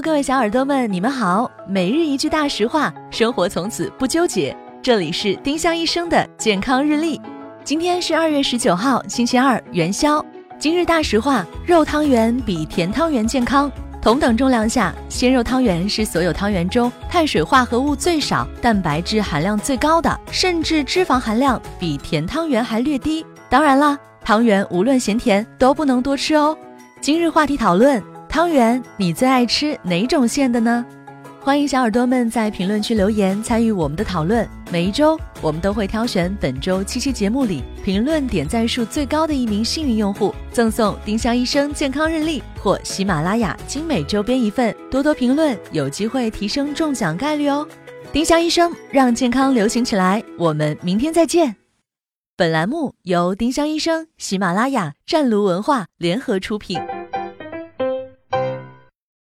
各位小耳朵们，你们好。每日一句大实话，生活从此不纠结。这里是丁香医生的健康日历。今天是二月十九号，星期二，元宵。今日大实话：肉汤圆比甜汤圆健康。同等重量下，鲜肉汤圆是所有汤圆中碳水化合物最少、蛋白质含量最高的，甚至脂肪含量比甜汤圆还略低。当然啦，汤圆无论咸甜都不能多吃哦。今日话题讨论。汤圆，你最爱吃哪种馅的呢？欢迎小耳朵们在评论区留言参与我们的讨论。每一周，我们都会挑选本周七期节目里评论点赞数最高的一名幸运用户，赠送丁香医生健康日历或喜马拉雅精美周边一份。多多评论，有机会提升中奖概率哦！丁香医生让健康流行起来，我们明天再见。本栏目由丁香医生、喜马拉雅、湛庐文化联合出品。